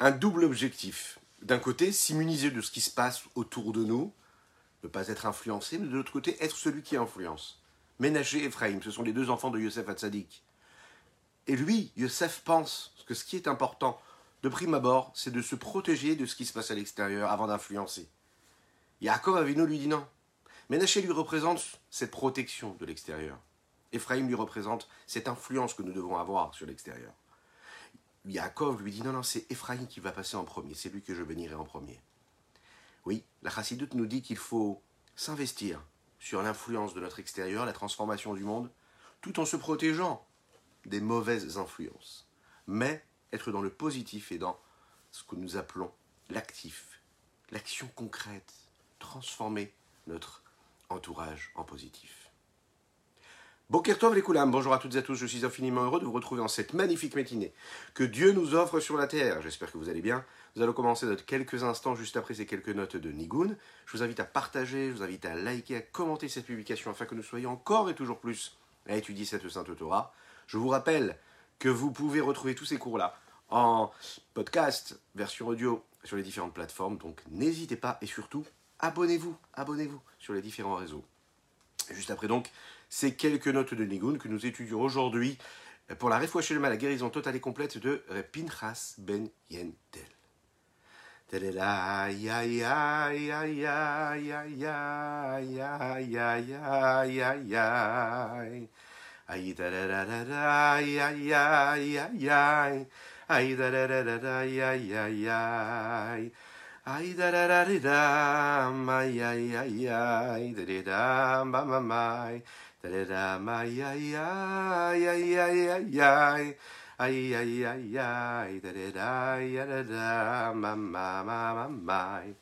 un double objectif. D'un côté, s'immuniser de ce qui se passe autour de nous, ne pas être influencé, mais de l'autre côté, être celui qui influence. Ménager et Ephraim, ce sont les deux enfants de Yosef Hatzadik. Et lui, Yosef pense que ce qui est important, de prime abord, c'est de se protéger de ce qui se passe à l'extérieur avant d'influencer. Yaakov Avino lui dit non. Ménaché lui représente cette protection de l'extérieur. Ephraim lui représente cette influence que nous devons avoir sur l'extérieur. Yaakov lui dit non, non, c'est Ephraim qui va passer en premier, c'est lui que je bénirai en premier. Oui, la chassidoute nous dit qu'il faut s'investir sur l'influence de notre extérieur, la transformation du monde, tout en se protégeant des mauvaises influences. Mais être dans le positif et dans ce que nous appelons l'actif, l'action concrète, transformer notre entourage en positif. Bokertov les bonjour à toutes et à tous, je suis infiniment heureux de vous retrouver en cette magnifique matinée que Dieu nous offre sur la terre. J'espère que vous allez bien. Nous allons commencer notre quelques instants juste après ces quelques notes de Nigun. Je vous invite à partager, je vous invite à liker, à commenter cette publication afin que nous soyons encore et toujours plus à étudier cette Sainte Torah. Je vous rappelle que vous pouvez retrouver tous ces cours-là en podcast, version audio sur les différentes plateformes, donc n'hésitez pas et surtout abonnez-vous, abonnez-vous sur les différents réseaux. Juste après donc, ces quelques notes de Nigun que nous étudions aujourd'hui pour la mal la guérison totale et complète de Pinchas ben Yentel. Ay da da da da da, ay ay ay ay, da da da ba ma mai, da da da ma ay ay ay ay ay ay. Ay ay ay ay da da da ya da da ma ma ma ma mai.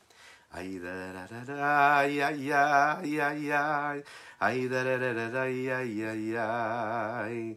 Ay da da da da ay ay ay ay ay. Ay da da da da da ay ay ay.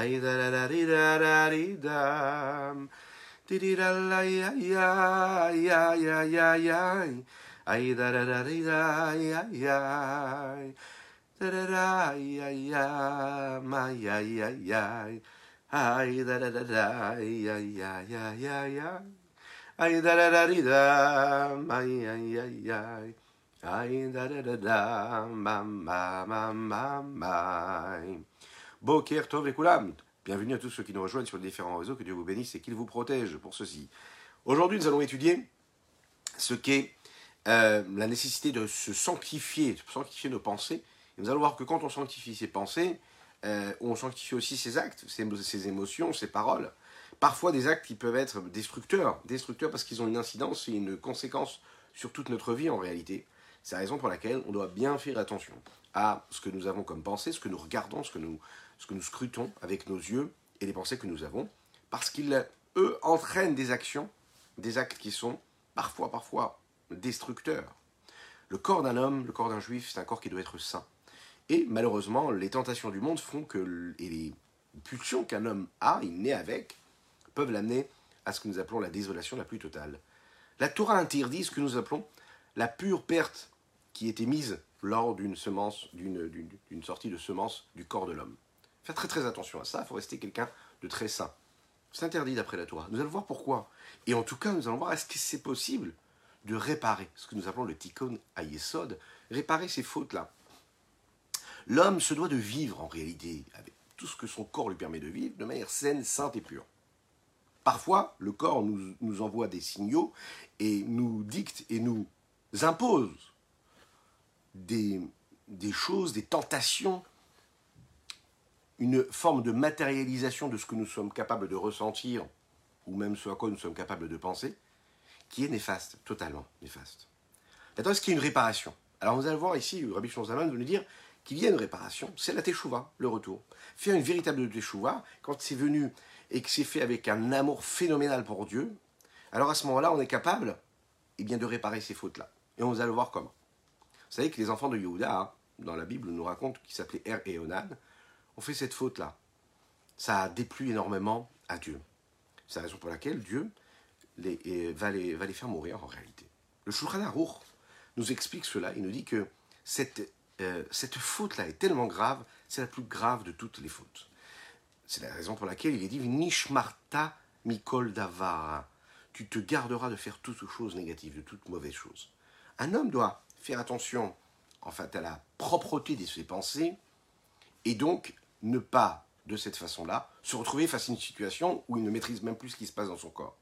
Ay da da da di da da di dam. Di di da la ya ya ya ya ya ya. Ay da da da di da ya ya. Da da da ya ya ma ya ya ya. Ay da da da da ya ya ya ya ya. Ay da da da di da ma ya ya ya. Ay da da da da ma ma ma ma ma. Boker Tov et Kulam. Bienvenue à tous ceux qui nous rejoignent sur les différents réseaux. Que Dieu vous bénisse et qu'il vous protège pour ceci. Aujourd'hui, nous allons étudier ce qu'est euh, la nécessité de se sanctifier, de sanctifier nos pensées. Et nous allons voir que quand on sanctifie ses pensées, euh, on sanctifie aussi ses actes, ses, émotions, ses paroles. Parfois des actes qui peuvent être destructeurs, destructeurs parce qu'ils ont une incidence et une conséquence sur toute notre vie en réalité. C'est la raison pour laquelle on doit bien faire attention à ce que nous avons comme pensée, ce que nous regardons, ce que nous, ce que nous scrutons avec nos yeux et les pensées que nous avons, parce qu'ils, eux, entraînent des actions, des actes qui sont parfois, parfois destructeurs. Le corps d'un homme, le corps d'un juif, c'est un corps qui doit être saint. Et malheureusement, les tentations du monde font que, et les pulsions qu'un homme a, il naît avec, peuvent l'amener à ce que nous appelons la désolation la plus totale. La Torah interdit ce que nous appelons la pure perte qui était mise lors d'une semence, d'une sortie de semence du corps de l'homme. Faites très très attention à ça, il faut rester quelqu'un de très sain. C'est interdit d'après la Torah. Nous allons voir pourquoi. Et en tout cas, nous allons voir est-ce que c'est possible de réparer ce que nous appelons le tikkun ayesod, réparer ces fautes-là? L'homme se doit de vivre en réalité avec tout ce que son corps lui permet de vivre de manière saine, sainte et pure. Parfois, le corps nous, nous envoie des signaux et nous dicte et nous impose des, des choses, des tentations une forme de matérialisation de ce que nous sommes capables de ressentir, ou même ce à quoi nous sommes capables de penser, qui est néfaste, totalement néfaste. Maintenant, est-ce qu'il y a une réparation? Alors, vous allez voir ici, Rabbi Shonzaman veut nous dire qu'il y a une réparation, c'est la teshuva, le retour. Faire une véritable teshuva, quand c'est venu et que c'est fait avec un amour phénoménal pour Dieu, alors à ce moment-là, on est capable, eh bien, de réparer ces fautes-là. Et on va le voir comment. Vous savez que les enfants de Yehuda, hein, dans la Bible, nous racontent qu'ils s'appelaient Er et Onan, ont fait cette faute-là. Ça a énormément à Dieu. C'est la raison pour laquelle Dieu les, va, les, va les faire mourir en réalité. Le Shulchan Aruch nous explique cela. Il nous dit que cette, euh, cette faute-là est tellement grave, c'est la plus grave de toutes les fautes. C'est la raison pour laquelle il est dit Nishmarta Mikol Davara. Tu te garderas de faire toute chose négative, de toute mauvaise chose. Un homme doit faire attention en fait à la propreté de ses pensées et donc ne pas de cette façon-là se retrouver face à une situation où il ne maîtrise même plus ce qui se passe dans son corps.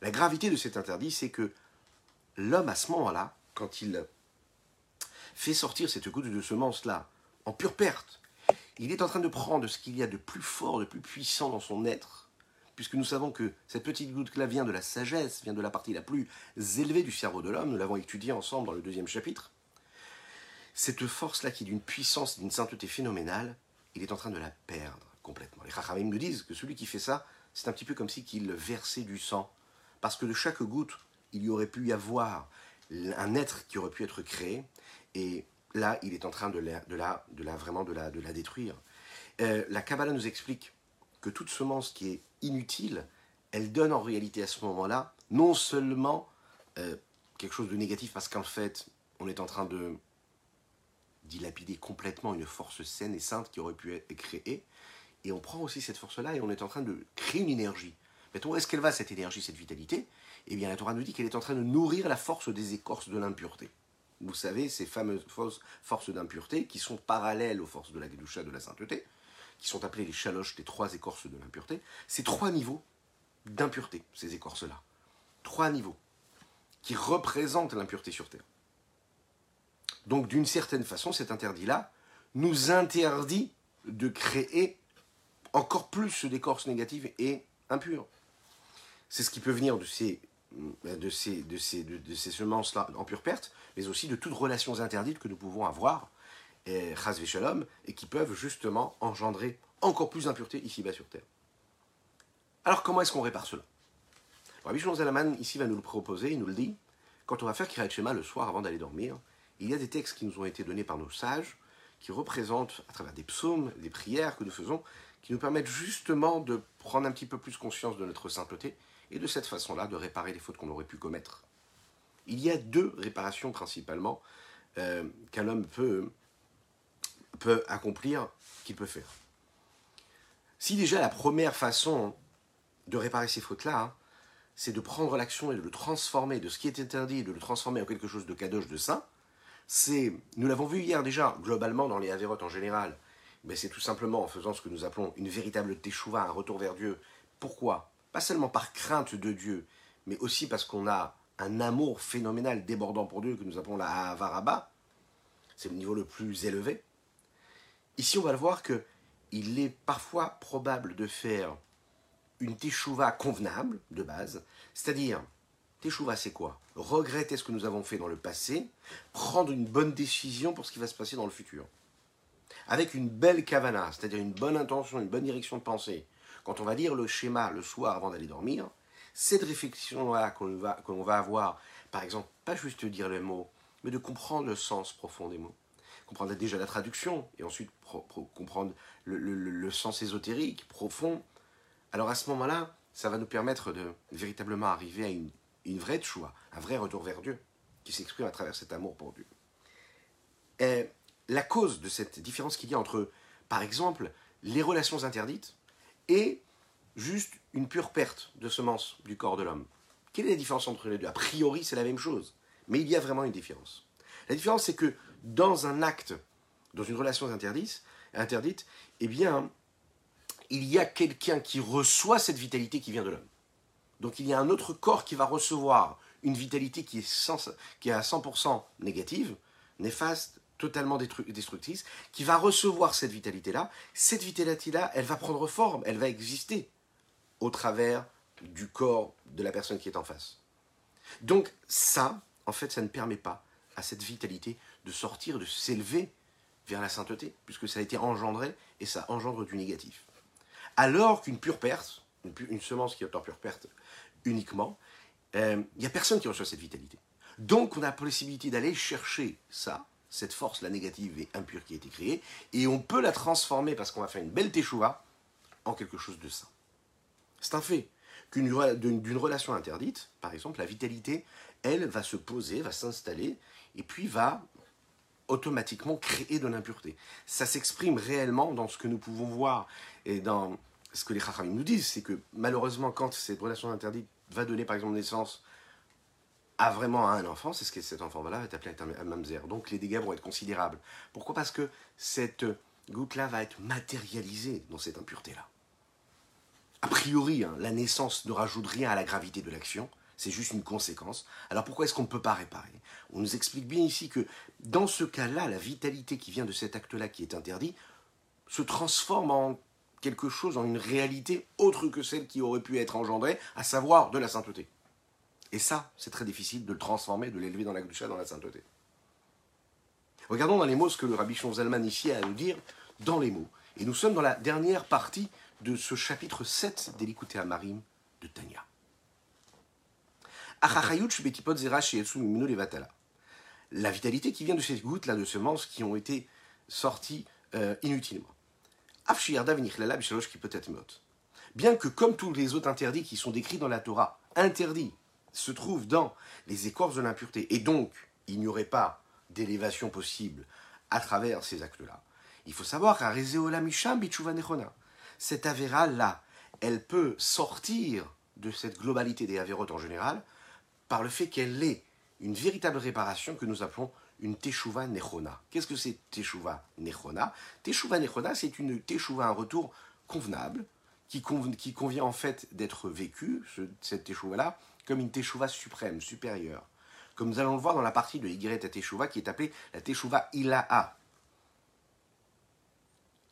La gravité de cet interdit, c'est que l'homme à ce moment-là, quand il fait sortir cette goutte de semence-là en pure perte, il est en train de prendre ce qu'il y a de plus fort, de plus puissant dans son être, puisque nous savons que cette petite goutte-là vient de la sagesse, vient de la partie la plus élevée du cerveau de l'homme, nous l'avons étudié ensemble dans le deuxième chapitre, cette force-là qui est d'une puissance, d'une sainteté phénoménale, il est en train de la perdre complètement. Les Chachamim nous disent que celui qui fait ça, c'est un petit peu comme si qu'il versait du sang, parce que de chaque goutte, il y aurait pu y avoir un être qui aurait pu être créé, et là, il est en train de la, de la, vraiment de la, de la détruire. Euh, la Kabbalah nous explique que toute semence qui est inutile, elle donne en réalité à ce moment-là non seulement euh, quelque chose de négatif parce qu'en fait, on est en train de dilapider complètement une force saine et sainte qui aurait pu être créée, et on prend aussi cette force-là et on est en train de créer une énergie. Mais où est-ce qu'elle va cette énergie, cette vitalité? Eh bien, la Torah nous dit qu'elle est en train de nourrir la force des écorces de l'impureté. Vous savez, ces fameuses forces d'impureté qui sont parallèles aux forces de la Gedusha, de la sainteté, qui sont appelées les chaloches des trois écorces de l'impureté, c'est trois niveaux d'impureté, ces écorces-là. Trois niveaux qui représentent l'impureté sur Terre. Donc, d'une certaine façon, cet interdit-là nous interdit de créer encore plus d'écorces négatives et impures. C'est ce qui peut venir de ces, de ces, semences-là en pure perte, mais aussi de toutes relations interdites que nous pouvons avoir, et, shalom, et qui peuvent justement engendrer encore plus d'impuretés ici-bas sur Terre. Alors comment est-ce qu'on répare cela? Rabbi Shimon Zalaman ici va nous le proposer, il nous le dit, quand on va faire Kirat Shema le soir avant d'aller dormir, il y a des textes qui nous ont été donnés par nos sages, qui représentent, à travers des psaumes, des prières que nous faisons, qui nous permettent justement de prendre un petit peu plus conscience de notre sainteté et de cette façon-là de réparer les fautes qu'on aurait pu commettre. Il y a deux réparations principalement euh, qu'un homme peut, peut accomplir, qu'il peut faire. Si déjà la première façon de réparer ces fautes-là, hein, c'est de prendre l'action et de le transformer de ce qui est interdit, de le transformer en quelque chose de kadosh, de saint, c'est, nous l'avons vu hier déjà, globalement dans les Avérotes en général, mais c'est tout simplement en faisant ce que nous appelons une véritable teshuva, un retour vers Dieu. Pourquoi? Pas seulement par crainte de Dieu, mais aussi parce qu'on a un amour phénoménal débordant pour Dieu que nous appelons la Avaraba. C'est le niveau le plus élevé. Ici, on va le voir que il est parfois probable de faire une teshuva convenable de base, c'est-à-dire Teshuva, c'est quoi? Regretter ce que nous avons fait dans le passé, prendre une bonne décision pour ce qui va se passer dans le futur. Avec une belle kavana, c'est-à-dire une bonne intention, une bonne direction de pensée. Quand on va lire le schéma le soir avant d'aller dormir, cette réflexion-là qu'on va, va avoir, par exemple, pas juste dire les mots, mais de comprendre le sens profond des mots. Comprendre déjà la traduction, et ensuite comprendre le sens ésotérique, profond. Alors à ce moment-là, ça va nous permettre de véritablement arriver à une une vraie choix, un vrai retour vers Dieu, qui s'exprime à travers cet amour pour Dieu. La cause de cette différence qu'il y a entre, par exemple, les relations interdites et juste une pure perte de semences du corps de l'homme. Quelle est la différence entre les deux? A priori, c'est la même chose, mais il y a vraiment une différence. La différence, c'est que dans un acte, dans une relation interdite, interdite eh bien, il y a quelqu'un qui reçoit cette vitalité qui vient de l'homme. Donc il y a un autre corps qui va recevoir une vitalité qui est, à 100% négative, néfaste, totalement destructrice, qui va recevoir cette vitalité-là. Cette vitalité-là, elle va prendre forme, elle va exister au travers du corps de la personne qui est en face. Donc ça, en fait, ça ne permet pas à cette vitalité de sortir, de s'élever vers la sainteté, puisque ça a été engendré et ça engendre du négatif. Alors qu'une pure perte, une, semence qui est en pure perte, uniquement, euh, il n'y a personne qui reçoit cette vitalité. Donc on a la possibilité d'aller chercher ça, cette force, la négative et impure qui a été créée, et on peut la transformer, parce qu'on va faire une belle teshuva, en quelque chose de sain. C'est un fait qu'une d'une relation interdite, par exemple, la vitalité, elle, va se poser, va s'installer, et puis va automatiquement créer de l'impureté. Ça s'exprime réellement dans ce que nous pouvons voir et dans ce que les Chachamim nous disent, c'est que malheureusement, quand cette relation interdite va donner par exemple naissance à vraiment un enfant, c'est ce que cet enfant-là va être appelé un mamzer. Donc les dégâts vont être considérables. Pourquoi? Parce que cette goutte-là va être matérialisée dans cette impureté-là. A priori, hein, la naissance ne rajoute rien à la gravité de l'action, c'est juste une conséquence. Alors pourquoi est-ce qu'on ne peut pas réparer? On nous explique bien ici que dans ce cas-là, la vitalité qui vient de cet acte-là qui est interdit se transforme en quelque chose, en une réalité autre que celle qui aurait pu être engendrée, à savoir de la sainteté. Et ça, c'est très difficile de le transformer, de l'élever dans la Gdusha, dans la sainteté. Regardons dans les mots ce que le rabbi Zalman ici a à nous dire dans les mots. Et nous sommes dans la dernière partie de ce chapitre 7 d'Elikouté Amarim de Tanya. La vitalité qui vient de ces gouttes là de semences qui ont été sorties euh, inutilement. Bien que comme tous les autres interdits qui sont décrits dans la Torah, interdits se trouvent dans les écorces de l'impureté, et donc il n'y aurait pas d'élévation possible à travers ces actes-là. Il faut savoir qu'à cette avéra-là, elle peut sortir de cette globalité des avérotes en général par le fait qu'elle est une véritable réparation que nous appelons une teshuva nechona. Qu'est-ce que c'est teshuva nechona? Teshuva nechona, c'est une teshuva, un retour convenable, qui, convient en fait d'être vécu, cette teshuva-là, comme une teshuva suprême, supérieure. Comme nous allons le voir dans la partie de Y teshuva qui est appelée la teshuva ilaha.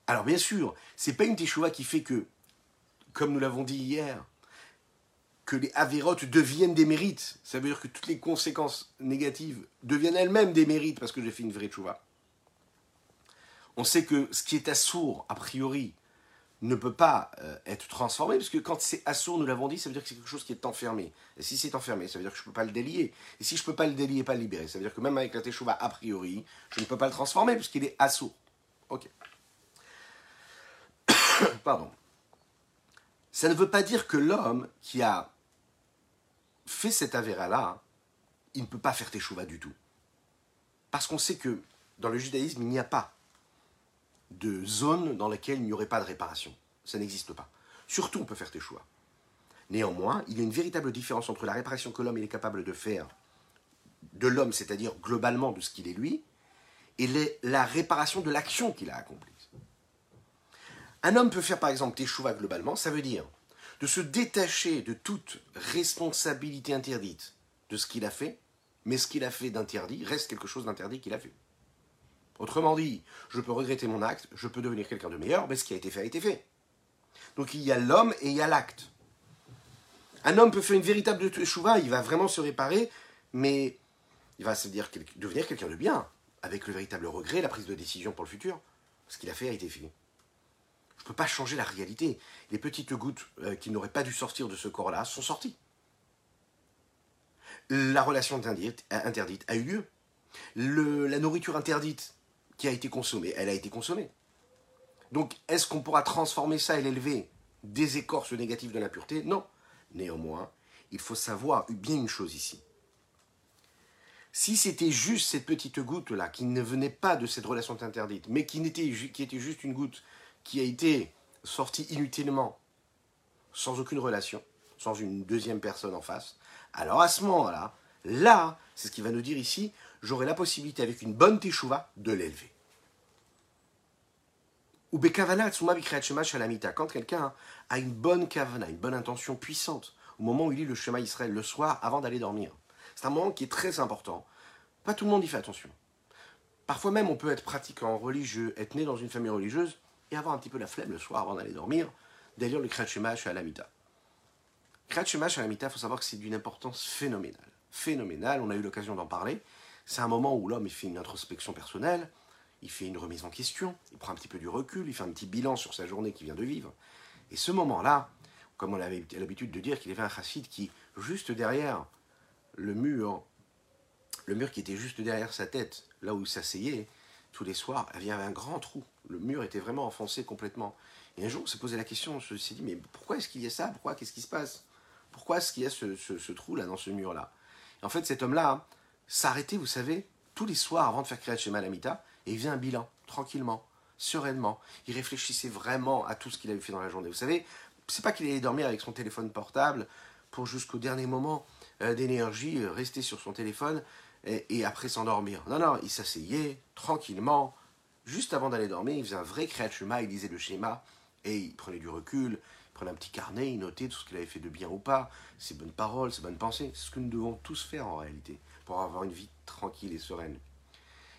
Alors bien sûr, c'est pas une teshuva qui fait que, comme nous l'avons dit hier, que les avérotes deviennent des mérites. Ça veut dire que toutes les conséquences négatives deviennent elles-mêmes des mérites parce que j'ai fait une vraie tchouva. On sait que ce qui est assourd, a priori, ne peut pas euh, être transformé, parce que quand c'est assourd, nous l'avons dit, ça veut dire que c'est quelque chose qui est enfermé. Et si c'est enfermé, ça veut dire que je ne peux pas le délier. Et si je ne peux pas le délier pas le libérer, ça veut dire que même avec la teshuva, a priori, je ne peux pas le transformer, puisqu'il est assourd. Ok. Pardon. Ça ne veut pas dire que l'homme qui a fait cet avéra-là, il ne peut pas faire teshuva du tout. Parce qu'on sait que dans le judaïsme, il n'y a pas de zone dans laquelle il n'y aurait pas de réparation. Ça n'existe pas. Surtout, on peut faire teshuva. Néanmoins, il y a une véritable différence entre la réparation que l'homme est capable de faire de l'homme, c'est-à-dire globalement de ce qu'il est lui, et la réparation de l'action qu'il a accomplie. Un homme peut faire par exemple teshuva globalement, ça veut dire de se détacher de toute responsabilité interdite de ce qu'il a fait, mais ce qu'il a fait d'interdit reste quelque chose d'interdit qu'il a fait. Autrement dit, je peux regretter mon acte, je peux devenir quelqu'un de meilleur, mais ce qui a été fait a été fait. Donc il y a l'homme et il y a l'acte. Un homme peut faire une véritable teshuva, il va vraiment se réparer, mais il va se dire devenir quelqu'un de bien, avec le véritable regret, la prise de décision pour le futur. Ce qu'il a fait a été fait. Je ne peux pas changer la réalité. Les petites gouttes euh, qui n'auraient pas dû sortir de ce corps-là sont sorties. La relation interdite, interdite a eu lieu. La nourriture interdite qui a été consommée, elle a été consommée. Donc, est-ce qu'on pourra transformer ça et l'élever des écorces négatives de l'impureté? Non. Néanmoins, il faut savoir bien une chose ici. Si c'était juste cette petite goutte-là, qui ne venait pas de cette relation interdite, mais qui, qui était juste une goutte qui a été sorti inutilement, sans aucune relation, sans une deuxième personne en face, alors à ce moment-là, là, c'est ce qu'il va nous dire ici, j'aurai la possibilité avec une bonne teshuva de l'élever. Ou quand quelqu'un a une bonne kavana, une bonne intention puissante, au moment où il lit le schéma Israël le soir avant d'aller dormir. C'est un moment qui est très important. Pas tout le monde y fait attention. Parfois même, on peut être pratiquant religieux, être né dans une famille religieuse, et avoir un petit peu la flemme le soir avant d'aller dormir, d'aller le Krachemash à l'Amita. Krachemash à l'Amita, il faut savoir que c'est d'une importance phénoménale. Phénoménale, on a eu l'occasion d'en parler. C'est un moment où l'homme il fait une introspection personnelle, il fait une remise en question, il prend un petit peu du recul, il fait un petit bilan sur sa journée qu'il vient de vivre. Et ce moment-là, comme on avait l'habitude de dire qu'il y avait un chassid qui juste derrière le mur, le mur qui était juste derrière sa tête, là où il s'asseyait, tous les soirs, il y avait un grand trou. Le mur était vraiment enfoncé complètement. Et un jour, on s'est posé la question, on s'est dit, mais pourquoi est-ce qu'il y a ça? Pourquoi? Qu'est-ce qui se passe? Pourquoi est-ce qu'il y a ce, trou-là dans ce mur-là? En fait, cet homme-là s'arrêtait, vous savez, tous les soirs avant de faire créer chez Malamita, et il faisait un bilan, tranquillement, sereinement. Il réfléchissait vraiment à tout ce qu'il avait fait dans la journée. Vous savez, c'est pas qu'il allait dormir avec son téléphone portable pour jusqu'au dernier moment euh, d'énergie euh, rester sur son téléphone et, après s'endormir. Non, non, il s'asseyait tranquillement. Juste avant d'aller dormir, il faisait un vrai créatuma, il lisait le schéma et il prenait du recul, il prenait un petit carnet, il notait tout ce qu'il avait fait de bien ou pas, ses bonnes paroles, ses bonnes pensées. C'est ce que nous devons tous faire en réalité pour avoir une vie tranquille et sereine.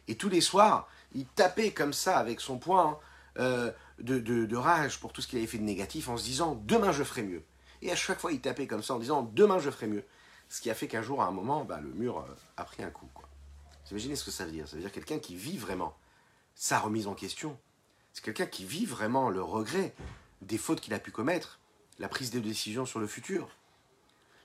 Et tous les soirs, il tapait comme ça avec son poing euh, de, rage pour tout ce qu'il avait fait de négatif en se disant demain je ferai mieux. Et à chaque fois, il tapait comme ça en disant demain je ferai mieux. Ce qui a fait qu'un jour, à un moment, bah, le mur euh, a pris un coup. Vous imaginez ce que ça veut dire Ça veut dire quelqu'un qui vit vraiment sa remise en question. C'est quelqu'un qui vit vraiment le regret des fautes qu'il a pu commettre, la prise de décision sur le futur.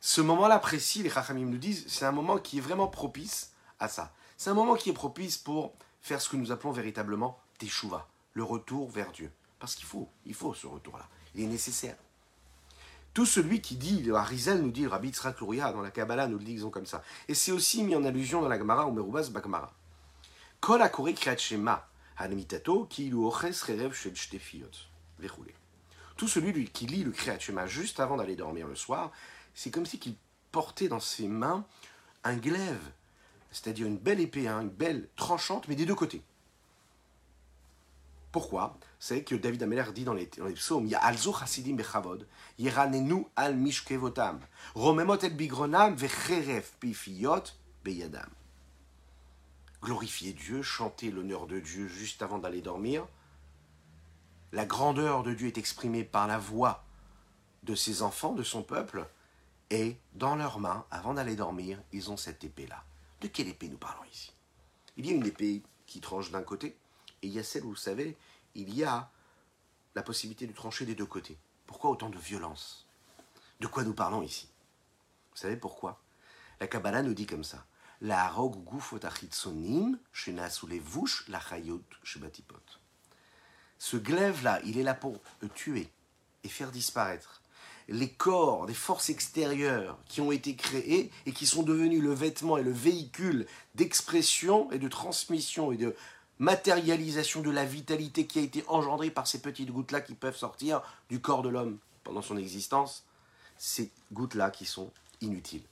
Ce moment-là précis, les Chachamim nous disent, c'est un moment qui est vraiment propice à ça. C'est un moment qui est propice pour faire ce que nous appelons véritablement teshuva, le retour vers Dieu. Parce qu'il faut, il faut ce retour-là. Il est nécessaire. Tout celui qui dit, le Harizal nous dit, le Rabbi dans la Kabbalah nous le disons comme ça. Et c'est aussi mis en allusion dans la Gemara ou Merubas Bakmara. Kol hanmitato ki oches rerev shtefiot. Tout celui qui lit le Kriyat Shema juste avant d'aller dormir le soir, c'est comme si qu'il portait dans ses mains un glaive, c'est-à-dire une belle épée, hein, une belle tranchante, mais des deux côtés. Pourquoi? C'est que David Ameller dit dans les, psaumes Il Bechavod, Yeranenu al Romemot Bigronam, Beyadam. Glorifier Dieu, chanter l'honneur de Dieu juste avant d'aller dormir. La grandeur de Dieu est exprimée par la voix de ses enfants, de son peuple, et dans leurs mains, avant d'aller dormir, ils ont cette épée-là. De quelle épée nous parlons ici? Il y a une épée qui tranche d'un côté, et il y a celle vous savez, il y a la possibilité de trancher des deux côtés. Pourquoi autant de violence? De quoi nous parlons ici? Vous savez pourquoi? La Kabbalah nous dit comme ça. La Ce glaive-là, il est là pour tuer et faire disparaître. Les corps des forces extérieures qui ont été créées et qui sont devenus le vêtement et le véhicule d'expression et de transmission et de matérialisation de la vitalité qui a été engendrée par ces petites gouttes-là qui peuvent sortir du corps de l'homme pendant son existence, ces gouttes-là qui sont inutiles.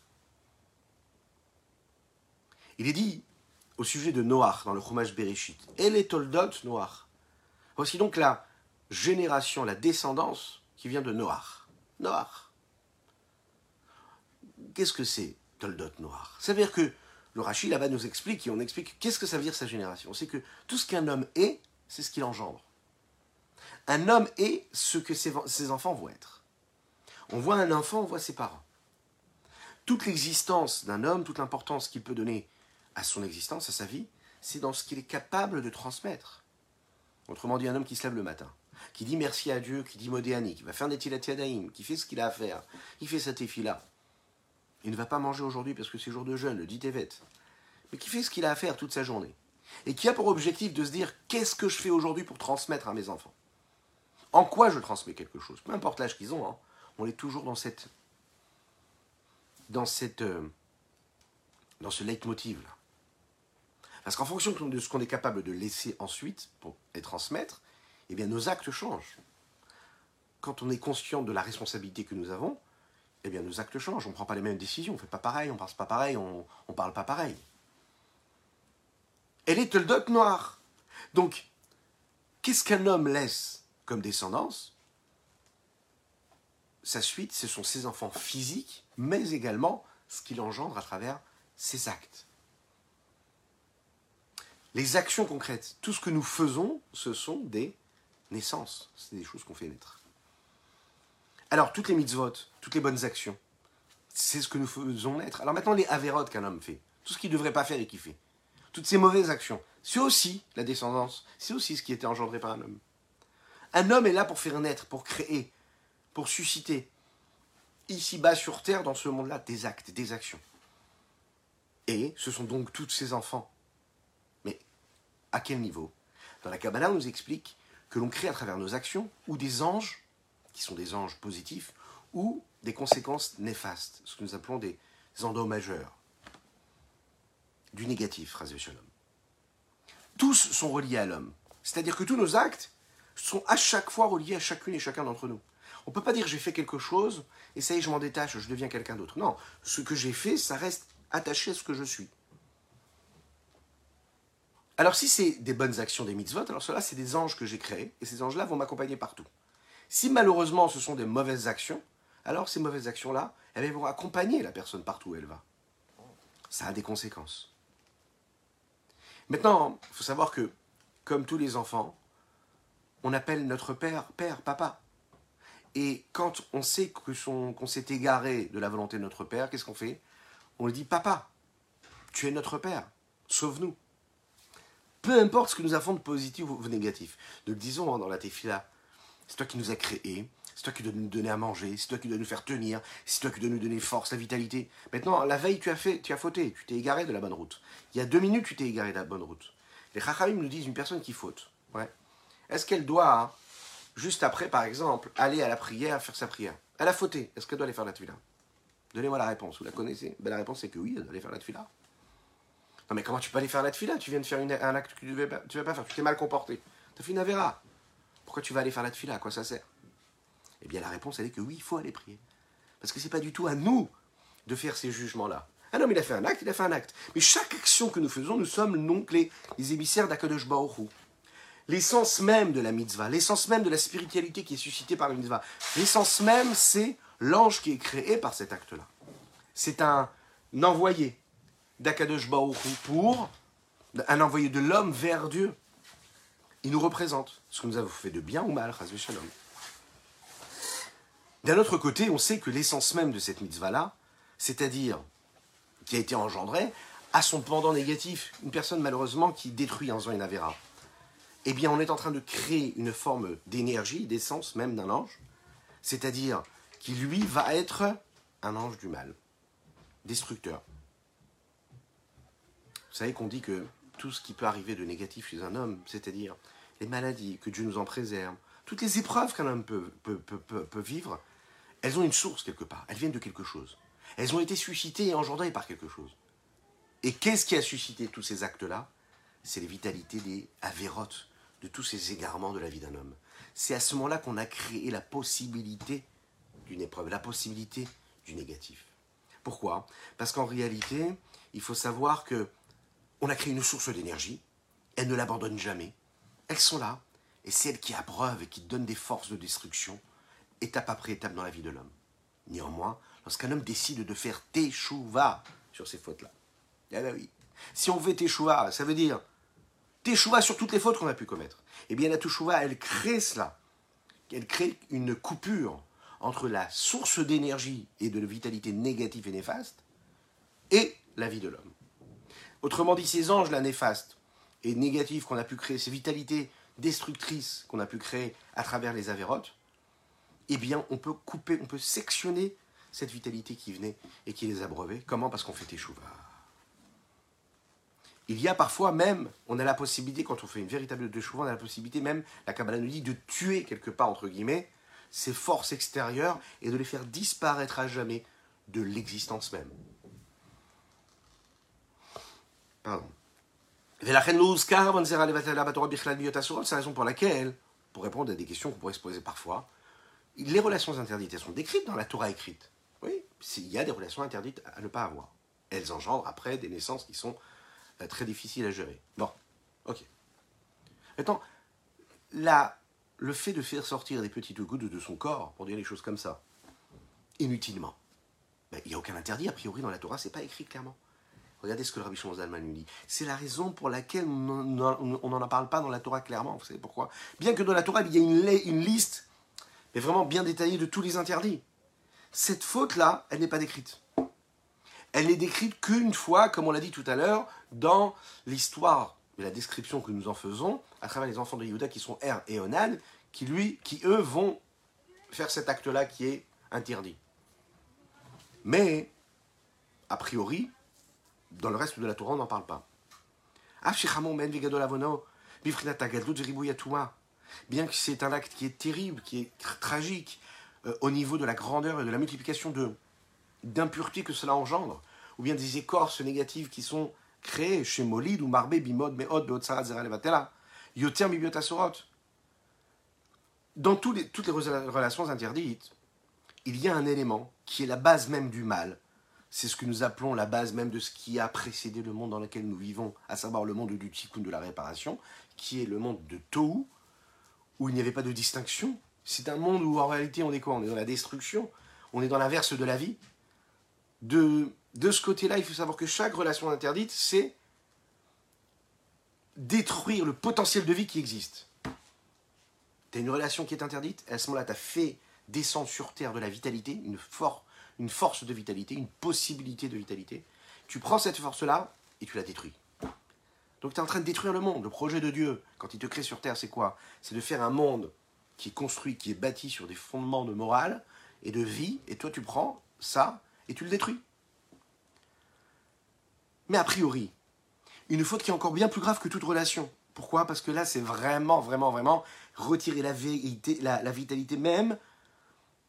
Il est dit au sujet de Noach dans le Chumash Bereshit, et les Toldot Noach. Voici donc la génération, la descendance qui vient de Noach. Noach. Qu'est-ce que c'est Toldot Noach Ça veut dire que le Rachid là-bas nous explique, et on explique qu'est-ce que ça veut dire sa génération. C'est que tout ce qu'un homme est, c'est ce qu'il engendre. Un homme est ce que ses, enfants vont être. On voit un enfant, on voit ses parents. Toute l'existence d'un homme, toute l'importance qu'il peut donner à son existence, à sa vie, c'est dans ce qu'il est capable de transmettre. Autrement dit, un homme qui se lève le matin, qui dit merci à Dieu, qui dit modéani, qui va faire des tilatiadaïm, qui fait ce qu'il a à faire, qui fait cette effie-là, il ne va pas manger aujourd'hui parce que c'est jour de jeûne, le dit Tevet, mais qui fait ce qu'il a à faire toute sa journée, et qui a pour objectif de se dire qu'est-ce que je fais aujourd'hui pour transmettre à mes enfants En quoi je transmets quelque chose Peu importe l'âge qu'ils ont, hein, on est toujours dans cette. dans cette. Euh, dans ce leitmotiv là. Parce qu'en fonction de ce qu'on est capable de laisser ensuite pour et transmettre, eh bien nos actes changent. Quand on est conscient de la responsabilité que nous avons, eh bien nos actes changent. On ne prend pas les mêmes décisions, on ne fait pas pareil, on ne pense pas pareil, on ne parle pas pareil. Elle est le noir. Donc, qu'est-ce qu'un homme laisse comme descendance? Sa suite, ce sont ses enfants physiques, mais également ce qu'il engendre à travers ses actes. Les actions concrètes, tout ce que nous faisons, ce sont des naissances, c'est des choses qu'on fait naître. Alors, toutes les mitzvot, toutes les bonnes actions, c'est ce que nous faisons naître. Alors maintenant, les avérotes qu'un homme fait, tout ce qu'il ne devrait pas faire et qu'il fait, toutes ces mauvaises actions, c'est aussi la descendance, c'est aussi ce qui était engendré par un homme. Un homme est là pour faire naître, pour créer, pour susciter. ici-bas sur Terre, dans ce monde-là, des actes, des actions. Et ce sont donc tous ces enfants. Mais à quel niveau? Dans la Kabbalah, on nous explique que l'on crée à travers nos actions, ou des anges, qui sont des anges positifs, ou des conséquences néfastes, ce que nous appelons des endommageurs, du négatif, Razé Shalom. Tous sont reliés à l'homme. C'est-à-dire que tous nos actes sont à chaque fois reliés à chacune et chacun d'entre nous. On ne peut pas dire j'ai fait quelque chose et ça y est, je m'en détache, je deviens quelqu'un d'autre. Non, ce que j'ai fait, ça reste attaché à ce que je suis. Alors si c'est des bonnes actions, des mitzvot, alors cela c'est des anges que j'ai créés et ces anges-là vont m'accompagner partout. Si malheureusement ce sont des mauvaises actions, alors ces mauvaises actions-là, elles vont accompagner la personne partout où elle va. Ça a des conséquences. Maintenant, il faut savoir que, comme tous les enfants, on appelle notre père père, papa. Et quand on sait qu'on s'est égaré de la volonté de notre père, qu'est-ce qu'on fait? On lui dit papa, tu es notre père, sauve-nous. Peu importe ce que nous avons de positif ou de négatif. Donc disons hein, dans la tefila, c'est toi qui nous as créés, c'est toi qui dois nous donner à manger, c'est toi qui dois nous faire tenir, c'est toi qui dois nous donner force, la vitalité. Maintenant, la veille, tu as fait, tu as fauté, tu t'es égaré de la bonne route. Il y a deux minutes, tu t'es égaré de la bonne route. Les Chachamim nous disent une personne qui faute. Ouais. Est-ce qu'elle doit, juste après, par exemple, aller à la prière, faire sa prière? Elle a fauté. Est-ce qu'elle doit aller faire la tefila? Donnez-moi la réponse. Vous la connaissez? Ben, La réponse c'est que oui, elle doit aller faire la tefila. Non mais comment tu peux aller faire la tefila? Tu viens de faire un acte que tu ne vas, pas faire. Tu t'es mal comporté. Tu as fait une avéra. Pourquoi tu vas aller faire la tefila? À quoi ça sert? Eh bien, la réponse, elle est que oui, il faut aller prier. Parce que ce n'est pas du tout à nous de faire ces jugements-là. Un homme, il a fait un acte, il a fait un acte. Mais chaque action que nous faisons, nous sommes donc les, les émissaires d'Akadosh Baoru. L'essence même de la mitzvah, l'essence même de la spiritualité qui est suscitée par la mitzvah, l'essence même, c'est l'ange qui est créé par cet acte-là. C'est un envoyé d'Akadosh Baoru pour un envoyé de l'homme vers Dieu. Il nous représente ce que nous avons fait de bien ou mal, Shalom. D'un autre côté, on sait que l'essence même de cette mitzvah-là, c'est-à-dire qui a été engendrée, a son pendant négatif. Une personne malheureusement qui détruit en faisant une. Eh bien, on est en train de créer une forme d'énergie, d'essence même d'un ange, c'est-à-dire qui lui va être un ange du mal, destructeur. Vous savez qu'on dit que tout ce qui peut arriver de négatif chez un homme, c'est-à-dire les maladies, que Dieu nous en préserve, toutes les épreuves qu'un homme peut vivre, elles ont une source quelque part, elles viennent de quelque chose. Elles ont été suscitées et engendrées par quelque chose. Et qu'est-ce qui a suscité tous ces actes-là? C'est les vitalités des avérotes, de tous ces égarements de la vie d'un homme. C'est à ce moment-là qu'on a créé la possibilité d'une épreuve, la possibilité du négatif. Pourquoi? Parce qu'en réalité, il faut savoir que on a créé une source d'énergie, elles ne l'abandonnent jamais, elles sont là, et c'est elles qui abreuvent et qui donnent des forces de destruction étape après étape dans la vie de l'homme. Néanmoins, lorsqu'un homme décide de faire teshuva sur ces fautes-là, eh ben oui. Si on fait teshuva, ça veut dire teshuva sur toutes les fautes qu'on a pu commettre. Eh bien, la teshuva, elle crée cela. Elle crée une coupure entre la source d'énergie et de vitalité négative et néfaste et la vie de l'homme. Autrement dit, ces anges, la néfaste et négative qu'on a pu créer, ces vitalités destructrices qu'on a pu créer à travers les avérotes, eh bien, on peut couper, on peut sectionner cette vitalité qui venait et qui les abreuvait. Comment? Parce qu'on fait échouva. Il y a parfois même, on a la possibilité, quand on fait une véritable teshuva, on a la possibilité même, la Kabbalah nous dit, de tuer quelque part, entre guillemets, ces forces extérieures et de les faire disparaître à jamais de l'existence même. Pardon. C'est la raison pour laquelle, pour répondre à des questions qu'on pourrait se poser parfois, les relations interdites, elles sont décrites dans la Torah écrite. Oui, il y a des relations interdites à ne pas avoir. Elles engendrent après des naissances qui sont euh, très difficiles à gérer. Bon, ok. Maintenant, là, le fait de faire sortir des petites gouttes de son corps, pour dire les choses comme ça, inutilement, ben, il n'y a aucun interdit, a priori, dans la Torah, c'est pas écrit clairement. Regardez ce que le Rabbi Shimon Zalman nous dit. C'est la raison pour laquelle on n'en parle pas dans la Torah clairement. Vous savez pourquoi? Bien que dans la Torah, il y a une liste est vraiment bien détaillé de tous les interdits. Cette faute-là, elle n'est pas décrite. Elle n'est décrite qu'une fois, comme on l'a dit tout à l'heure, dans l'histoire et la description que nous en faisons, à travers les enfants de Yehuda qui sont Er et Onan, qui, lui, qui eux vont faire cet acte-là qui est interdit. Mais, a priori, dans le reste de la Torah, on n'en parle pas. Bien que c'est un acte qui est terrible, qui est tragique, euh, au niveau de la grandeur et de la multiplication de d'impuretés que cela engendre, ou bien des écorces négatives qui sont créées chez Molid ou Marbé, Bimod, Meod, Beotsarat, Zeralevatela, Yoter, Mibiotasorot. Dans toutes les, toutes les relations interdites, il y a un élément qui est la base même du mal. C'est ce que nous appelons la base même de ce qui a précédé le monde dans lequel nous vivons, à savoir le monde du tikkun, de la réparation, qui est le monde de Tohu, où il n'y avait pas de distinction. C'est un monde où en réalité on est quoi? On est dans la destruction, on est dans l'inverse de la vie. De, de ce côté-là, il faut savoir que chaque relation interdite, c'est détruire le potentiel de vie qui existe. Tu as une relation qui est interdite, à ce moment-là, tu as fait descendre sur Terre de la vitalité, une, une force de vitalité, une possibilité de vitalité. Tu prends cette force-là et tu la détruis. Donc tu es en train de détruire le monde. Le projet de Dieu, quand il te crée sur Terre, c'est quoi? C'est de faire un monde qui est construit, qui est bâti sur des fondements de morale et de vie, et toi tu prends ça et tu le détruis. Mais a priori, une faute qui est encore bien plus grave que toute relation. Pourquoi? Parce que là, c'est vraiment, vraiment, vraiment retirer la, la, vitalité même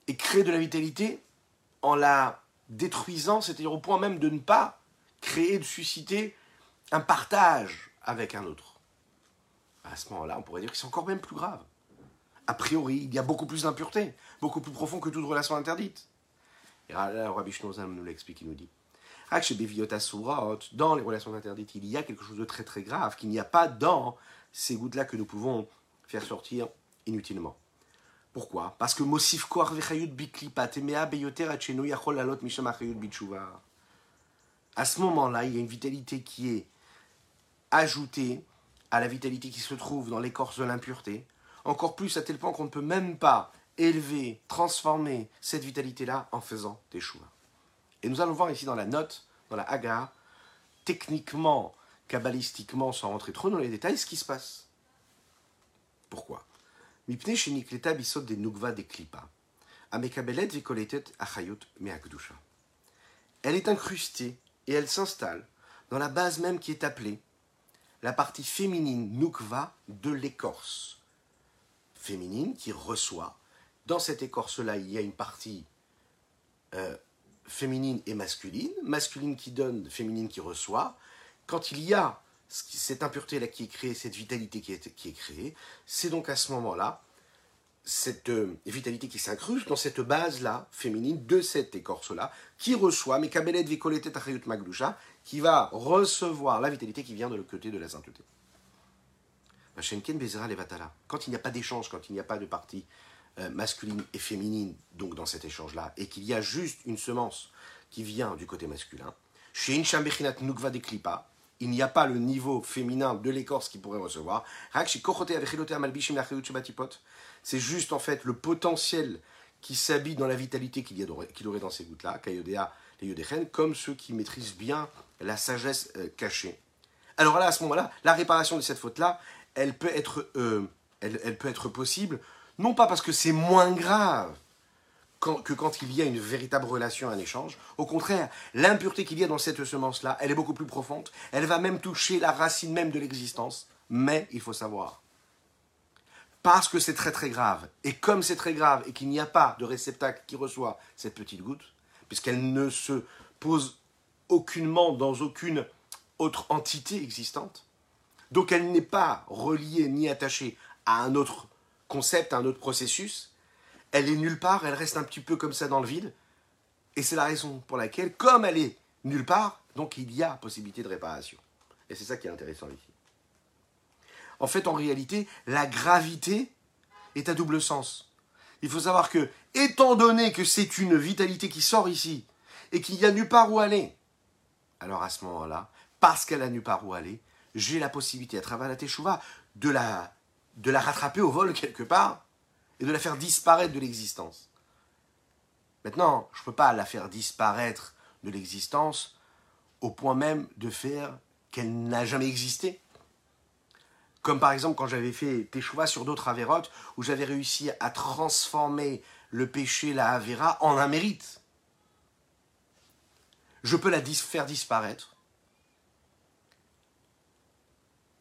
et créer de la vitalité en la détruisant, c'est-à-dire au point même de ne pas créer, de susciter un partage avec un autre. À ce moment-là, on pourrait dire que c'est encore même plus grave. A priori, il y a beaucoup plus d'impureté, beaucoup plus profond que toute relation interdite. Et là, Rabbi Shnozam nous l'explique, il nous dit dans les relations interdites, il y a quelque chose de très très grave qu'il n'y a pas dans ces gouttes-là que nous pouvons faire sortir inutilement. Pourquoi? Parce que À ce moment-là, il y a une vitalité qui est ajoutée à la vitalité qui se trouve dans l'écorce de l'impureté, encore plus à tel point qu'on ne peut même pas élever, transformer cette vitalité-là en faisant des choix. Et nous allons voir ici dans la note, dans la Haga, techniquement, kabbalistiquement, sans rentrer trop dans les détails, ce qui se passe. Pourquoi? Elle est incrustée et elle s'installe dans la base même qui est appelée la partie féminine nukva de l'écorce. Féminine qui reçoit. Dans cette écorce-là, il y a une partie euh, féminine et masculine, masculine qui donne, féminine qui reçoit, quand il y a cette impureté-là qui est créée, cette vitalité qui est, créée, c'est donc à ce moment-là cette euh, vitalité qui s'incruste dans cette base-là, féminine, de cette écorce-là, qui reçoit, mais Kabelet Maglusha, qui va recevoir la vitalité qui vient de l'autre côté de la sainteté. Quand il n'y a pas d'échange, quand il n'y a pas de partie euh, masculine et féminine, donc dans cet échange-là, et qu'il y a juste une semence qui vient du côté masculin, il n'y a pas le niveau féminin de l'écorce qu'il pourrait recevoir. C'est juste en fait le potentiel qui s'habille dans la vitalité qu'il aurait dans ces gouttes-là, comme ceux qui maîtrisent bien la sagesse euh, cachée. Alors là, à ce moment-là, la réparation de cette faute-là, elle peut être, euh, elle peut être possible non pas parce que c'est moins grave que quand il y a une véritable relation, un échange. Au contraire, l'impureté qu'il y a dans cette semence-là, elle est beaucoup plus profonde. Elle va même toucher la racine même de l'existence. Mais il faut savoir, parce que c'est très très grave, et comme c'est très grave et qu'il n'y a pas de réceptacle qui reçoit cette petite goutte, puisqu'elle ne se pose aucunement dans aucune autre entité existante, donc elle n'est pas reliée ni attachée à un autre concept, un autre processus, elle est nulle part, elle reste un petit peu comme ça dans le vide. Et c'est la raison pour laquelle, comme elle est nulle part, donc il y a possibilité de réparation. Et c'est ça qui est intéressant ici. En fait, en réalité, la gravité est à double sens. Il faut savoir que, étant donné que c'est une vitalité qui sort ici, et qu'il n'y a nulle part où aller, alors à ce moment-là, parce qu'elle a nulle part où aller, j'ai la possibilité, à travers la Teshuvah, de la de la rattraper au vol quelque part et de la faire disparaître de l'existence. Maintenant, je ne peux pas la faire disparaître de l'existence au point même de faire qu'elle n'a jamais existé. Comme par exemple quand j'avais fait Teshuvah sur d'autres Avérotes, où j'avais réussi à transformer le péché, la Avera, en un mérite. Je peux la faire disparaître.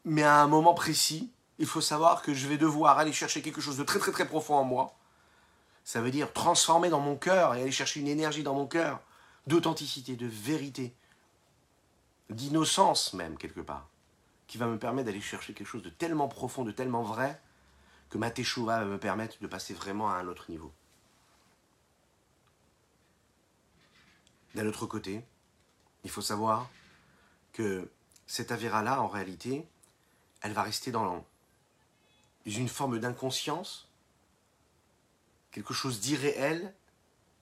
Mais à un moment précis, il faut savoir que je vais devoir aller chercher quelque chose de très très très profond en moi. Ça veut dire transformer dans mon cœur et aller chercher une énergie dans mon cœur d'authenticité, de vérité, d'innocence même quelque part, qui va me permettre d'aller chercher quelque chose de tellement profond, de tellement vrai, que ma teshuva va me permettre de passer vraiment à un autre niveau. D'un autre côté, il faut savoir que cette avéra-là, en réalité, elle va rester dans une forme d'inconscience, quelque chose d'irréel,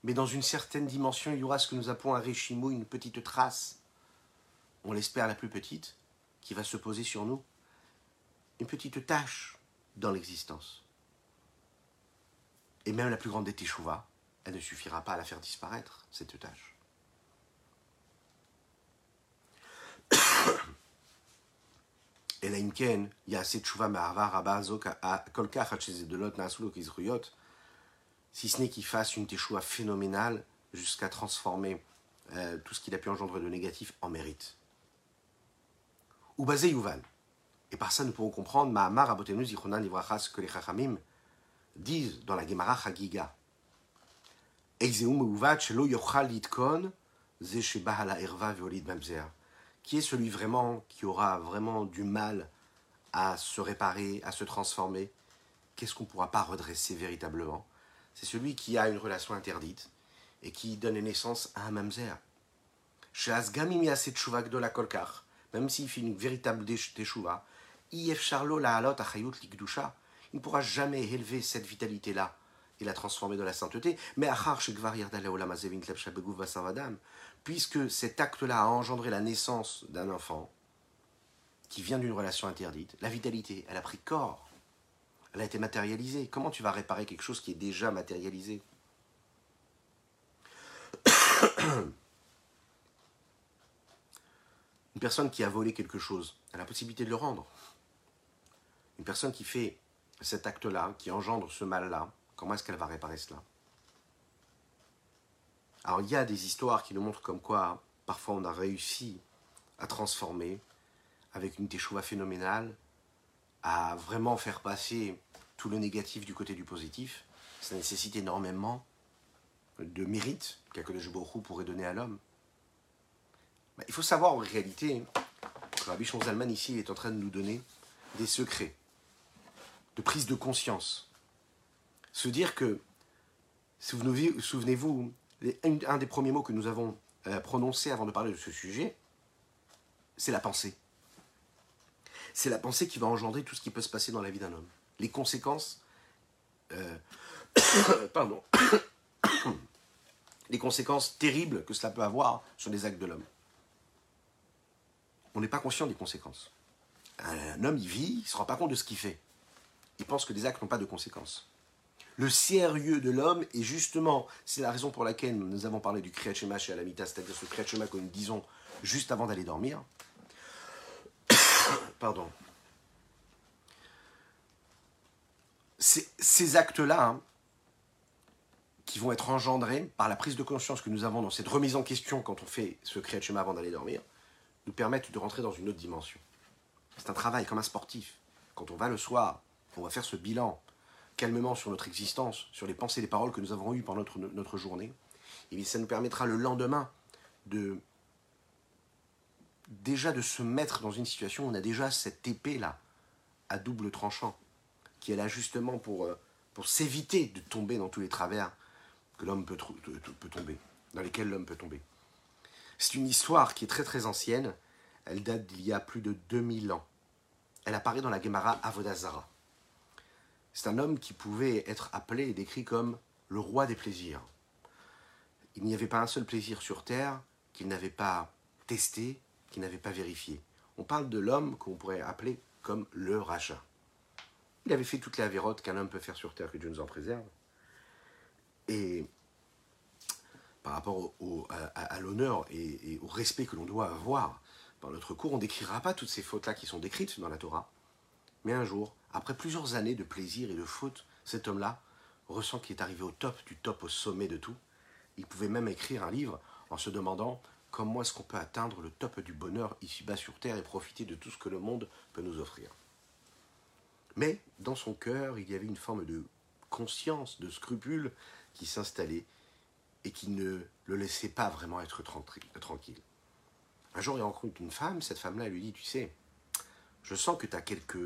mais dans une certaine dimension, il y aura ce que nous appelons un réchimo, une petite trace, on l'espère la plus petite, qui va se poser sur nous, une petite tâche dans l'existence. Et même la plus grande des teshuva, elle ne suffira pas à la faire disparaître, cette tâche. Si ce n'est qu'il fasse une teshuva phénoménale jusqu'à transformer euh, tout ce qu'il a pu engendrer de négatif en mérite. Ou basé Yuval. Et par ça, nous pouvons comprendre Mahamar Abotenu Zichronan Livrachas que les Chachamim disent dans la Gemara Chagiga. Eizeum Uvat Shelo Yochal Litkon Ze Shebahala Erva Violid Mamzer qui est celui vraiment qui aura vraiment du mal à se réparer, à se transformer Qu'est-ce qu'on ne pourra pas redresser véritablement? C'est celui qui a une relation interdite et qui donne naissance à un mamzer. Même s'il fait une véritable teshuva, il ne pourra jamais élever cette vitalité-là et la transformer dans la sainteté. Mais puisque cet acte-là a engendré la naissance d'un enfant qui vient d'une relation interdite, la vitalité, elle a pris corps, elle a été matérialisée. Comment tu vas réparer quelque chose qui est déjà matérialisé Une personne qui a volé quelque chose, elle a la possibilité de le rendre. Une personne qui fait cet acte-là, qui engendre ce mal-là, comment est-ce qu'elle va réparer cela? Alors il y a des histoires qui nous montrent comme quoi parfois on a réussi à transformer avec une teshuva phénoménale, à vraiment faire passer tout le négatif du côté du positif. Ça nécessite énormément de mérite qu'Akadosh Baruch pourrait donner à l'homme. il faut savoir en réalité que Rabbi Zalman ici est en train de nous donner des secrets de prise de conscience. Se dire que, souvenez-vous, un des premiers mots que nous avons euh, prononcé avant de parler de ce sujet, c'est la pensée. C'est la pensée qui va engendrer tout ce qui peut se passer dans la vie d'un homme. Les conséquences, euh, pardon, les conséquences terribles que cela peut avoir sur les actes de l'homme. On n'est pas conscient des conséquences. Un homme, il vit, il ne se rend pas compte de ce qu'il fait. Il pense que les actes n'ont pas de conséquences le sérieux de l'homme, et justement, c'est la raison pour laquelle nous avons parlé du Kriyat Shema chez Alamita, c'est-à-dire ce Kriyat Shema que nous disons juste avant d'aller dormir. Pardon. Ces actes-là, hein, qui vont être engendrés par la prise de conscience que nous avons dans cette remise en question quand on fait ce Kriyat avant d'aller dormir, nous permettent de rentrer dans une autre dimension. C'est un travail comme un sportif. Quand on va le soir, on va faire ce bilan calmement sur notre existence, sur les pensées et les paroles que nous avons eues pendant notre, notre journée, et ça nous permettra le lendemain de déjà de se mettre dans une situation où on a déjà cette épée-là, à double tranchant, qui est là justement pour, euh, pour s'éviter de tomber dans tous les travers que l'homme peut, peut tomber, dans lesquels l'homme peut tomber. C'est une histoire qui est très très ancienne, elle date d'il y a plus de 2000 ans. Elle apparaît dans la Gemara Avodazara. C'est un homme qui pouvait être appelé et décrit comme le roi des plaisirs. Il n'y avait pas un seul plaisir sur terre qu'il n'avait pas testé, qu'il n'avait pas vérifié. On parle de l'homme qu'on pourrait appeler comme le rachat. Il avait fait toutes les avérotes qu'un homme peut faire sur terre, que Dieu nous en préserve. Et par rapport à, l'honneur et, au respect que l'on doit avoir dans notre cours, on ne décrira pas toutes ces fautes-là qui sont décrites dans la Torah. Mais un jour, après plusieurs années de plaisir et de faute, cet homme-là ressent qu'il est arrivé au top du top, au sommet de tout. Il pouvait même écrire un livre en se demandant comment est-ce qu'on peut atteindre le top du bonheur ici-bas sur Terre et profiter de tout ce que le monde peut nous offrir. Mais dans son cœur, il y avait une forme de conscience, de scrupule qui s'installait et qui ne le laissait pas vraiment être tranquille. Un jour, il rencontre une femme, cette femme-là lui dit, tu sais, je sens que tu as quelques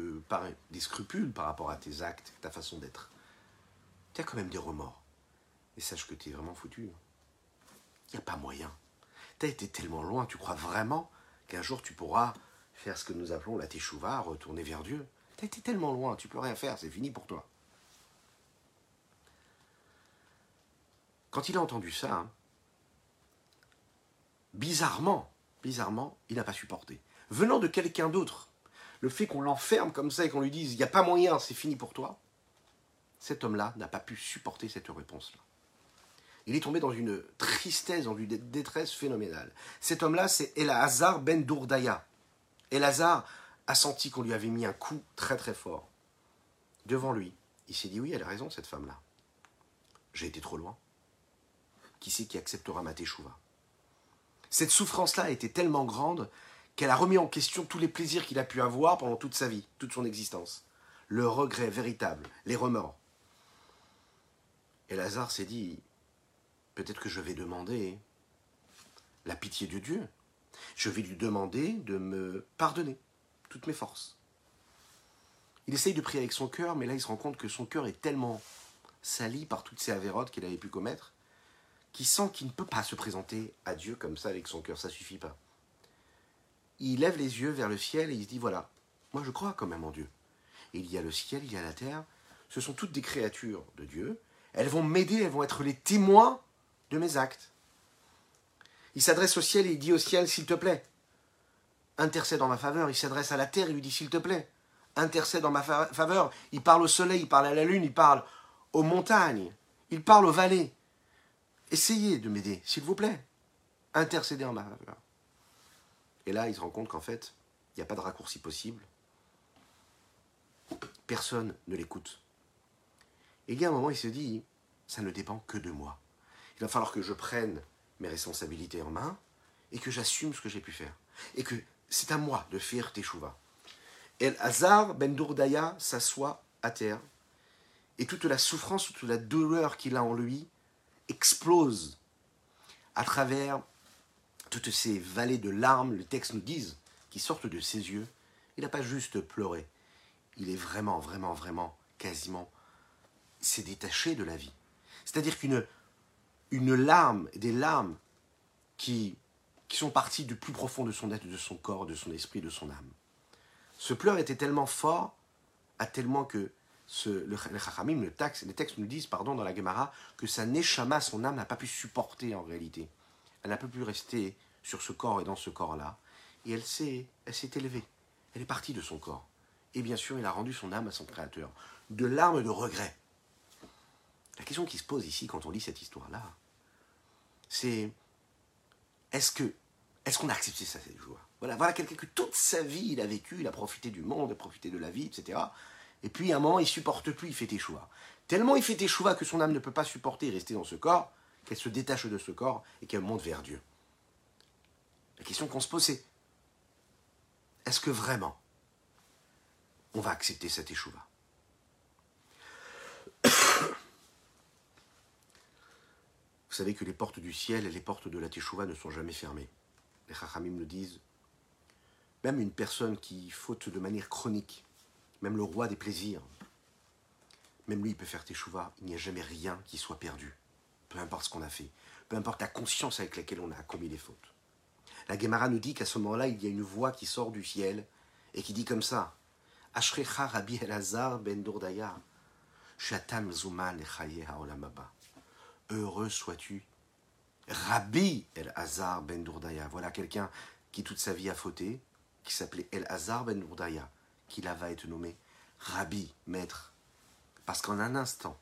des scrupules par rapport à tes actes, ta façon d'être. Tu as quand même des remords. Et sache que tu es vraiment foutu. Il n'y a pas moyen. Tu as été tellement loin, tu crois vraiment qu'un jour tu pourras faire ce que nous appelons la teshuva, retourner vers Dieu? Tu as été tellement loin, tu peux rien faire, c'est fini pour toi. Quand il a entendu ça, hein, bizarrement, bizarrement, il n'a pas supporté. Venant de quelqu'un d'autre, le fait qu'on l'enferme comme ça et qu'on lui dise il n'y a pas moyen, c'est fini pour toi, cet homme-là n'a pas pu supporter cette réponse-là. Il est tombé dans une tristesse, dans une détresse phénoménale. Cet homme-là, c'est Elazar ben Dourdaya. Elazar a senti qu'on lui avait mis un coup très très fort. Devant lui, il s'est dit oui, elle a raison, cette femme-là. J'ai été trop loin. Qui c'est qui acceptera ma teshuva? Cette souffrance-là était tellement grande qu'elle a remis en question tous les plaisirs qu'il a pu avoir pendant toute sa vie, toute son existence. Le regret véritable, les remords. Et Lazare s'est dit, peut-être que je vais demander la pitié de Dieu. Je vais lui demander de me pardonner toutes mes forces. Il essaye de prier avec son cœur, mais là il se rend compte que son cœur est tellement sali par toutes ces avérotes qu'il avait pu commettre, qu'il sent qu'il ne peut pas se présenter à Dieu comme ça avec son cœur, ça suffit pas il lève les yeux vers le ciel et il se dit voilà, moi je crois quand même en Dieu. il y a le ciel, il y a la terre, ce sont toutes des créatures de Dieu. Elles vont m'aider, elles vont être les témoins de mes actes. Il s'adresse au ciel et il dit au ciel, s'il te plaît, intercède en ma faveur. Il s'adresse à la terre et lui dit, s'il te plaît, intercède en ma faveur. Il parle au soleil, il parle à la lune, il parle aux montagnes, il parle aux vallées. Essayez de m'aider, s'il vous plaît. Intercédez en ma faveur. Et là, il se rend compte qu'en fait, il n'y a pas de raccourci possible. Personne ne l'écoute. Et il y a un moment, il se dit, ça ne dépend que de moi. Il va falloir que je prenne mes responsabilités en main et que j'assume ce que j'ai pu faire. Et que c'est à moi de faire teshuva. El Hazar ben Dourdaya s'assoit à terre et toute la souffrance, toute la douleur qu'il a en lui explose à travers toutes ces vallées de larmes, les textes nous disent, qui sortent de ses yeux, il n'a pas juste pleuré. Il est vraiment, vraiment, vraiment, quasiment, s'est détaché de la vie. C'est-à-dire qu'une une larme, des larmes qui, qui sont parties du plus profond de son être, de son corps, de son esprit, de son âme. Ce pleur était tellement fort, à tellement que le, le le texte, les textes nous disent, pardon, dans la Gemara, que sa neshama, son âme, n'a pas pu supporter en réalité elle n'a pas pu rester sur ce corps et dans ce corps-là. Et elle s'est, elle s'est élevée. Elle est partie de son corps. Et bien sûr, il a rendu son âme à son Créateur. De larmes de regret. La question qui se pose ici quand on lit cette histoire-là, c'est est-ce que est-ce qu'on a accepté ça cette joie? Voilà, voilà quelqu'un que toute sa vie il a vécu, il a profité du monde, il a profité de la vie, etc. Et puis à un moment il supporte plus, il fait choix. Tellement il fait choix que son âme ne peut pas supporter rester dans ce corps, qu'elle se détache de ce corps et qu'elle monte vers Dieu. La question qu'on se pose, c'est est-ce que vraiment on va accepter cette échouva? Vous savez que les portes du ciel et les portes de la teshuva ne sont jamais fermées. Les chachamim le disent. Même une personne qui faute de manière chronique, même le roi des plaisirs, même lui il peut faire teshuva, il n'y a jamais rien qui soit perdu peu importe ce qu'on a fait, peu importe la conscience avec laquelle on a commis les fautes. La Gemara nous dit qu'à ce moment-là, il y a une voix qui sort du ciel et qui dit comme ça Ashrecha Rabbi Elazar ben Shatam Zuman. Heureux sois-tu, Rabbi El-Hazar ben Dourdaya. Voilà quelqu'un qui toute sa vie a fauté, qui s'appelait El-Hazar ben Dourdaya, qui là va être nommé Rabbi, maître. Parce qu'en un instant,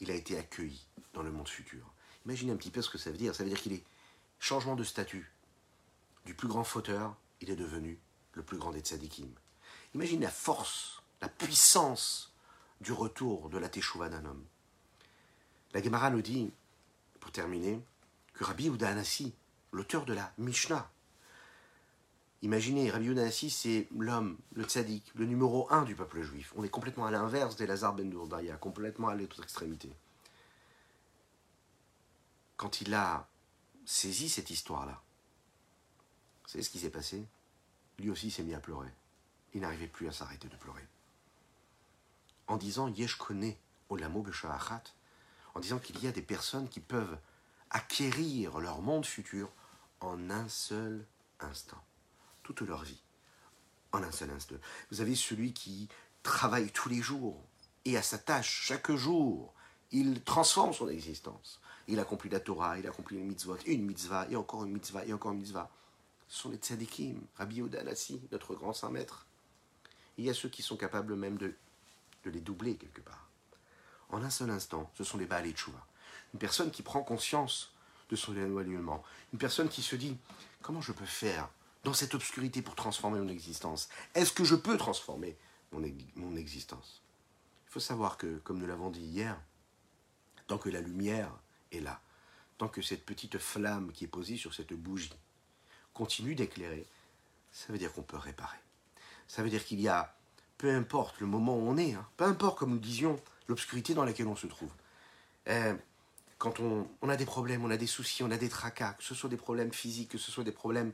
il a été accueilli dans le monde futur. Imaginez un petit peu ce que ça veut dire. Ça veut dire qu'il est changement de statut. Du plus grand fauteur, il est devenu le plus grand des tzadikim. Imaginez la force, la puissance du retour de la teshuva d'un homme. La Gemara nous dit, pour terminer, que Rabbi Uda Anassi, l'auteur de la Mishnah. Imaginez, Rabbi Yonassi, c'est l'homme, le tzaddik, le numéro un du peuple juif. On est complètement à l'inverse d'Elazar ben Dourdaya, complètement à l'autre extrémité. Quand il a saisi cette histoire-là, vous savez ce qui s'est passé? Lui aussi s'est mis à pleurer. Il n'arrivait plus à s'arrêter de pleurer. En disant Yesh connaît Olamo en disant qu'il y a des personnes qui peuvent acquérir leur monde futur en un seul instant, toute leur vie, en un seul instant. Vous avez celui qui travaille tous les jours et à sa tâche chaque jour, il transforme son existence. Il accomplit la Torah, il accomplit une mitzvah, une mitzvah, et encore une mitzvah, et encore une mitzvah. Ce sont les tzadikim, Rabbi Yehuda notre grand saint maître. Il y a ceux qui sont capables même de, de les doubler quelque part. En un seul instant, ce sont les Baal Tchouva. Une personne qui prend conscience de son éloignement. Une personne qui se dit comment je peux faire dans cette obscurité pour transformer mon existence Est-ce que je peux transformer mon, mon existence? Il faut savoir que, comme nous l'avons dit hier, tant que la lumière est là, tant que cette petite flamme qui est posée sur cette bougie continue d'éclairer, ça veut dire qu'on peut réparer. Ça veut dire qu'il y a, peu importe le moment où on est, hein, peu importe, comme nous disions, l'obscurité dans laquelle on se trouve. Euh, quand on, a des problèmes, on a des soucis, on a des tracas, que ce soit des problèmes physiques, que ce soit des problèmes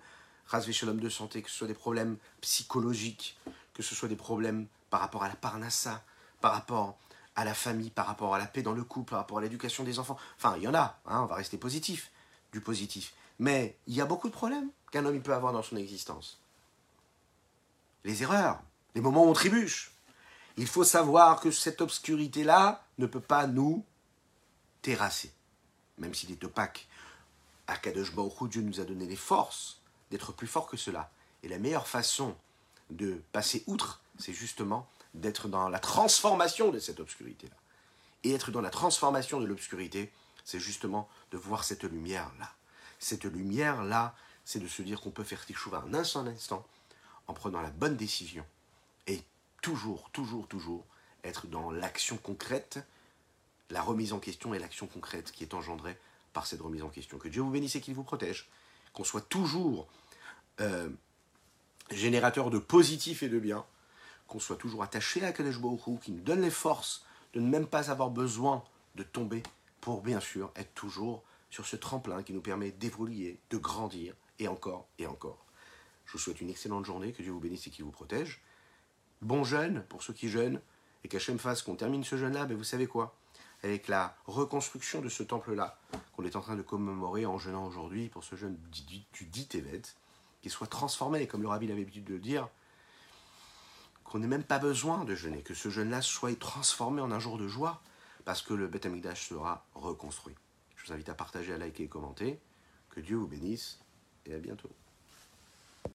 l'homme de santé, que ce soit des problèmes psychologiques, que ce soit des problèmes par rapport à la parnassa, par rapport à la famille, par rapport à la paix dans le couple, par rapport à l'éducation des enfants. Enfin, il y en a, hein, on va rester positif, du positif. Mais il y a beaucoup de problèmes qu'un homme peut avoir dans son existence. Les erreurs, les moments où on trébuche. Il faut savoir que cette obscurité-là ne peut pas nous terrasser, même s'il est opaque. Akadosh Baruch Dieu nous a donné les forces d'être plus fort que cela. Et la meilleure façon de passer outre, c'est justement d'être dans la transformation de cette obscurité-là. Et être dans la transformation de l'obscurité, c'est justement de voir cette lumière-là. Cette lumière-là, c'est de se dire qu'on peut faire teshuva un seul instant, en prenant la bonne décision. Et toujours, toujours, toujours être dans l'action concrète, la remise en question et l'action concrète qui est engendrée par cette remise en question. Que Dieu vous bénisse et qu'il vous protège. Qu'on soit toujours euh, générateur de positif et de bien. Qu'on soit toujours attaché à Kadesh Baruch qui nous donne les forces de ne même pas avoir besoin de tomber pour bien sûr être toujours sur ce tremplin qui nous permet d'évoluer, de grandir et encore et encore. Je vous souhaite une excellente journée, que Dieu vous bénisse et qu'il vous protège. Bon jeûne pour ceux qui jeûnent, et qu'Hachem fasse qu'on termine ce jeûne-là, mais vous savez quoi? Avec la reconstruction de ce temple-là, qu'on est en train de commémorer en jeûnant aujourd'hui pour ce jeûne du, dit Tevet, qu'il soit transformé, comme le rabbi avait l'habitude de le dire, qu'on n'ait même pas besoin de jeûner, que ce jeûne-là soit transformé en un jour de joie, parce que le Beth Amikdash sera reconstruit. Je vous invite à partager, à liker et commenter. Que Dieu vous bénisse et à bientôt.